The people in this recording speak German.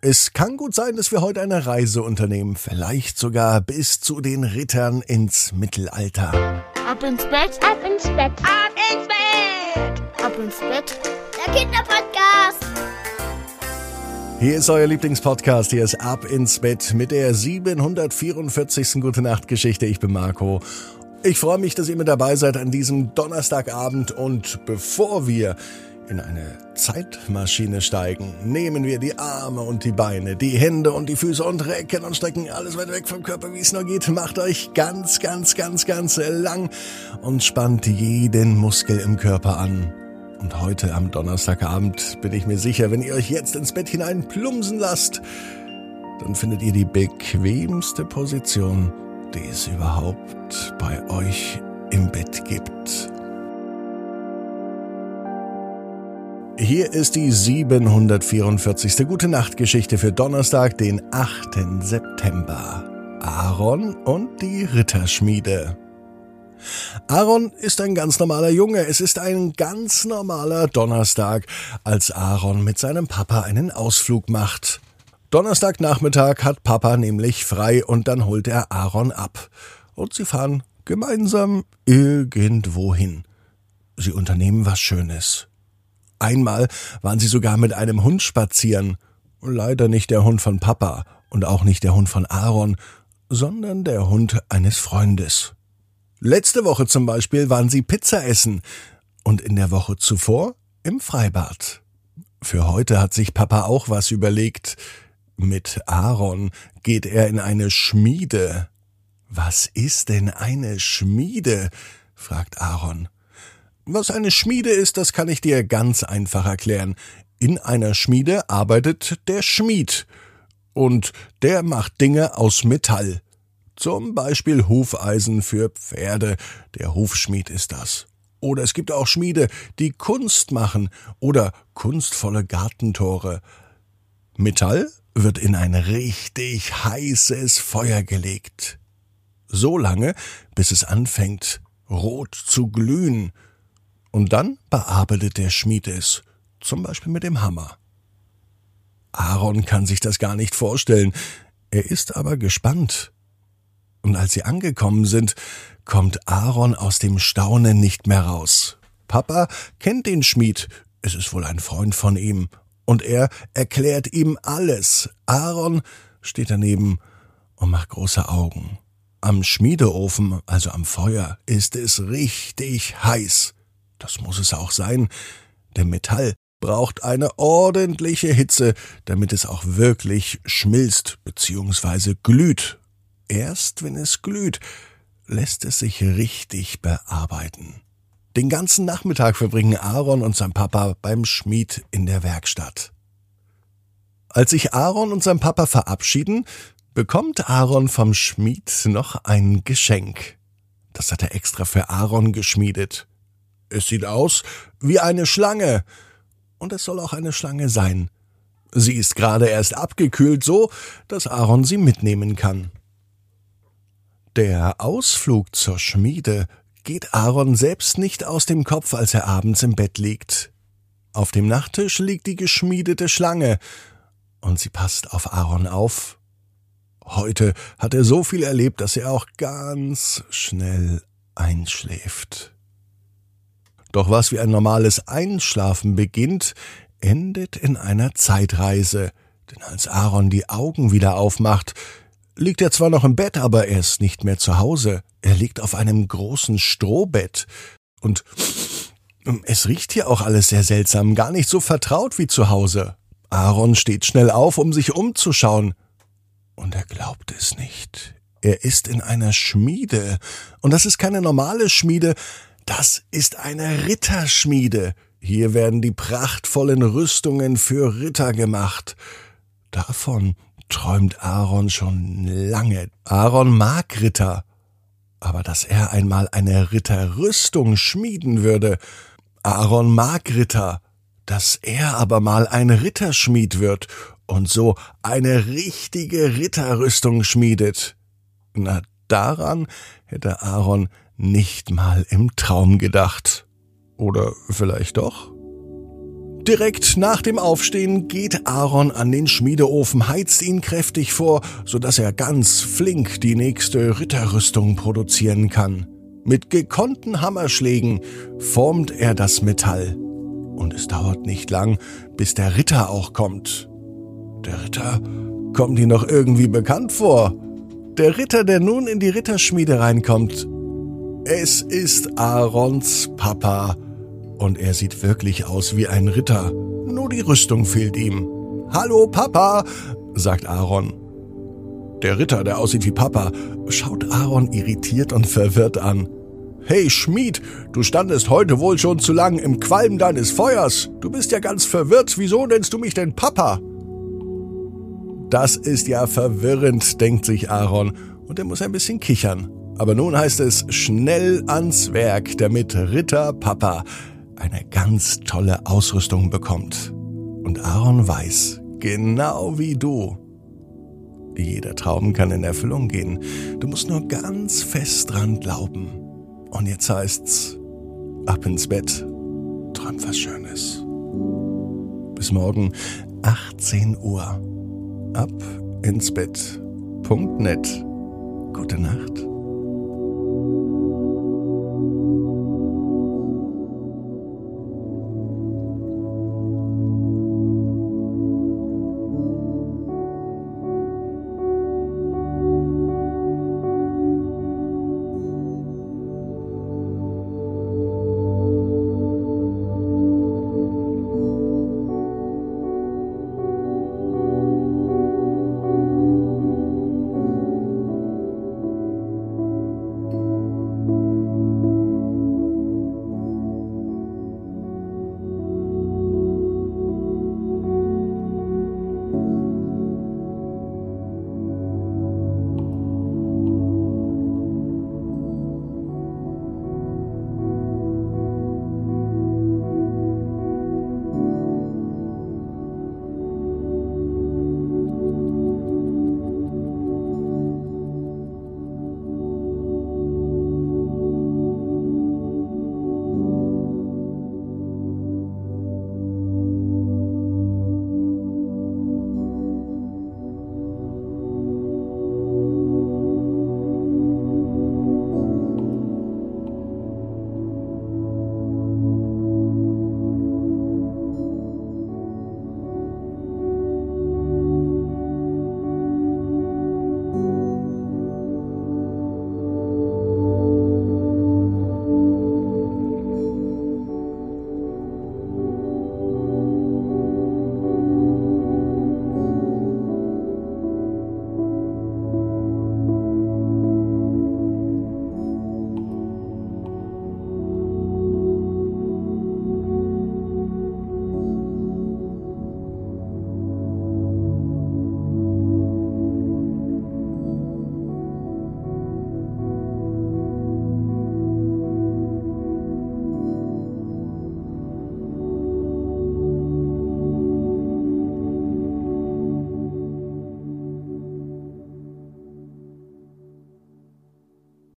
Es kann gut sein, dass wir heute eine Reise unternehmen, vielleicht sogar bis zu den Rittern ins Mittelalter. Ab ins Bett, ab ins Bett, ab ins Bett, ab ins Bett. Der Kinderpodcast. Hier ist euer Lieblingspodcast, hier ist Ab ins Bett mit der 744. Gute Nacht Geschichte. Ich bin Marco. Ich freue mich, dass ihr mit dabei seid an diesem Donnerstagabend und bevor wir in eine Zeitmaschine steigen, nehmen wir die Arme und die Beine, die Hände und die Füße und recken und strecken alles weit weg vom Körper, wie es nur geht. Macht euch ganz, ganz, ganz, ganz lang und spannt jeden Muskel im Körper an. Und heute am Donnerstagabend bin ich mir sicher, wenn ihr euch jetzt ins Bett hinein plumsen lasst, dann findet ihr die bequemste Position, die es überhaupt bei euch im Bett gibt. Hier ist die 744. Gute Nacht Geschichte für Donnerstag, den 8. September. Aaron und die Ritterschmiede. Aaron ist ein ganz normaler Junge. Es ist ein ganz normaler Donnerstag, als Aaron mit seinem Papa einen Ausflug macht. Donnerstagnachmittag hat Papa nämlich frei und dann holt er Aaron ab. Und sie fahren gemeinsam irgendwo hin. Sie unternehmen was Schönes. Einmal waren sie sogar mit einem Hund spazieren. Leider nicht der Hund von Papa und auch nicht der Hund von Aaron, sondern der Hund eines Freundes. Letzte Woche zum Beispiel waren sie Pizza essen und in der Woche zuvor im Freibad. Für heute hat sich Papa auch was überlegt. Mit Aaron geht er in eine Schmiede. Was ist denn eine Schmiede? fragt Aaron. Was eine Schmiede ist, das kann ich dir ganz einfach erklären. In einer Schmiede arbeitet der Schmied. Und der macht Dinge aus Metall. Zum Beispiel Hufeisen für Pferde. Der Hufschmied ist das. Oder es gibt auch Schmiede, die Kunst machen oder kunstvolle Gartentore. Metall wird in ein richtig heißes Feuer gelegt. So lange, bis es anfängt, rot zu glühen. Und dann bearbeitet der Schmied es, zum Beispiel mit dem Hammer. Aaron kann sich das gar nicht vorstellen, er ist aber gespannt. Und als sie angekommen sind, kommt Aaron aus dem Staunen nicht mehr raus. Papa kennt den Schmied, es ist wohl ein Freund von ihm, und er erklärt ihm alles. Aaron steht daneben und macht große Augen. Am Schmiedeofen, also am Feuer, ist es richtig heiß. Das muss es auch sein, denn Metall braucht eine ordentliche Hitze, damit es auch wirklich schmilzt bzw. glüht. Erst wenn es glüht, lässt es sich richtig bearbeiten. Den ganzen Nachmittag verbringen Aaron und sein Papa beim Schmied in der Werkstatt. Als sich Aaron und sein Papa verabschieden, bekommt Aaron vom Schmied noch ein Geschenk. Das hat er extra für Aaron geschmiedet. Es sieht aus wie eine Schlange. Und es soll auch eine Schlange sein. Sie ist gerade erst abgekühlt so, dass Aaron sie mitnehmen kann. Der Ausflug zur Schmiede geht Aaron selbst nicht aus dem Kopf, als er abends im Bett liegt. Auf dem Nachttisch liegt die geschmiedete Schlange, und sie passt auf Aaron auf. Heute hat er so viel erlebt, dass er auch ganz schnell einschläft. Doch was wie ein normales Einschlafen beginnt, endet in einer Zeitreise. Denn als Aaron die Augen wieder aufmacht, liegt er zwar noch im Bett, aber er ist nicht mehr zu Hause. Er liegt auf einem großen Strohbett. Und es riecht hier auch alles sehr seltsam, gar nicht so vertraut wie zu Hause. Aaron steht schnell auf, um sich umzuschauen. Und er glaubt es nicht. Er ist in einer Schmiede. Und das ist keine normale Schmiede, das ist eine Ritterschmiede. Hier werden die prachtvollen Rüstungen für Ritter gemacht. Davon träumt Aaron schon lange. Aaron mag Ritter. Aber dass er einmal eine Ritterrüstung schmieden würde. Aaron mag Ritter. Dass er aber mal ein Ritterschmied wird und so eine richtige Ritterrüstung schmiedet. Na, daran hätte Aaron nicht mal im Traum gedacht. Oder vielleicht doch? Direkt nach dem Aufstehen geht Aaron an den Schmiedeofen, heizt ihn kräftig vor, sodass er ganz flink die nächste Ritterrüstung produzieren kann. Mit gekonnten Hammerschlägen formt er das Metall. Und es dauert nicht lang, bis der Ritter auch kommt. Der Ritter kommt ihm noch irgendwie bekannt vor. Der Ritter, der nun in die Ritterschmiede reinkommt. Es ist Aarons Papa. Und er sieht wirklich aus wie ein Ritter. Nur die Rüstung fehlt ihm. Hallo Papa, sagt Aaron. Der Ritter, der aussieht wie Papa, schaut Aaron irritiert und verwirrt an. Hey Schmied, du standest heute wohl schon zu lang im Qualm deines Feuers. Du bist ja ganz verwirrt. Wieso nennst du mich denn Papa? Das ist ja verwirrend, denkt sich Aaron, und er muss ein bisschen kichern. Aber nun heißt es schnell ans Werk, damit Ritter Papa eine ganz tolle Ausrüstung bekommt. Und Aaron weiß, genau wie du, jeder Traum kann in Erfüllung gehen. Du musst nur ganz fest dran glauben. Und jetzt heißt's, ab ins Bett, träum was Schönes. Bis morgen, 18 Uhr. Ab ins Bett.net. Gute Nacht.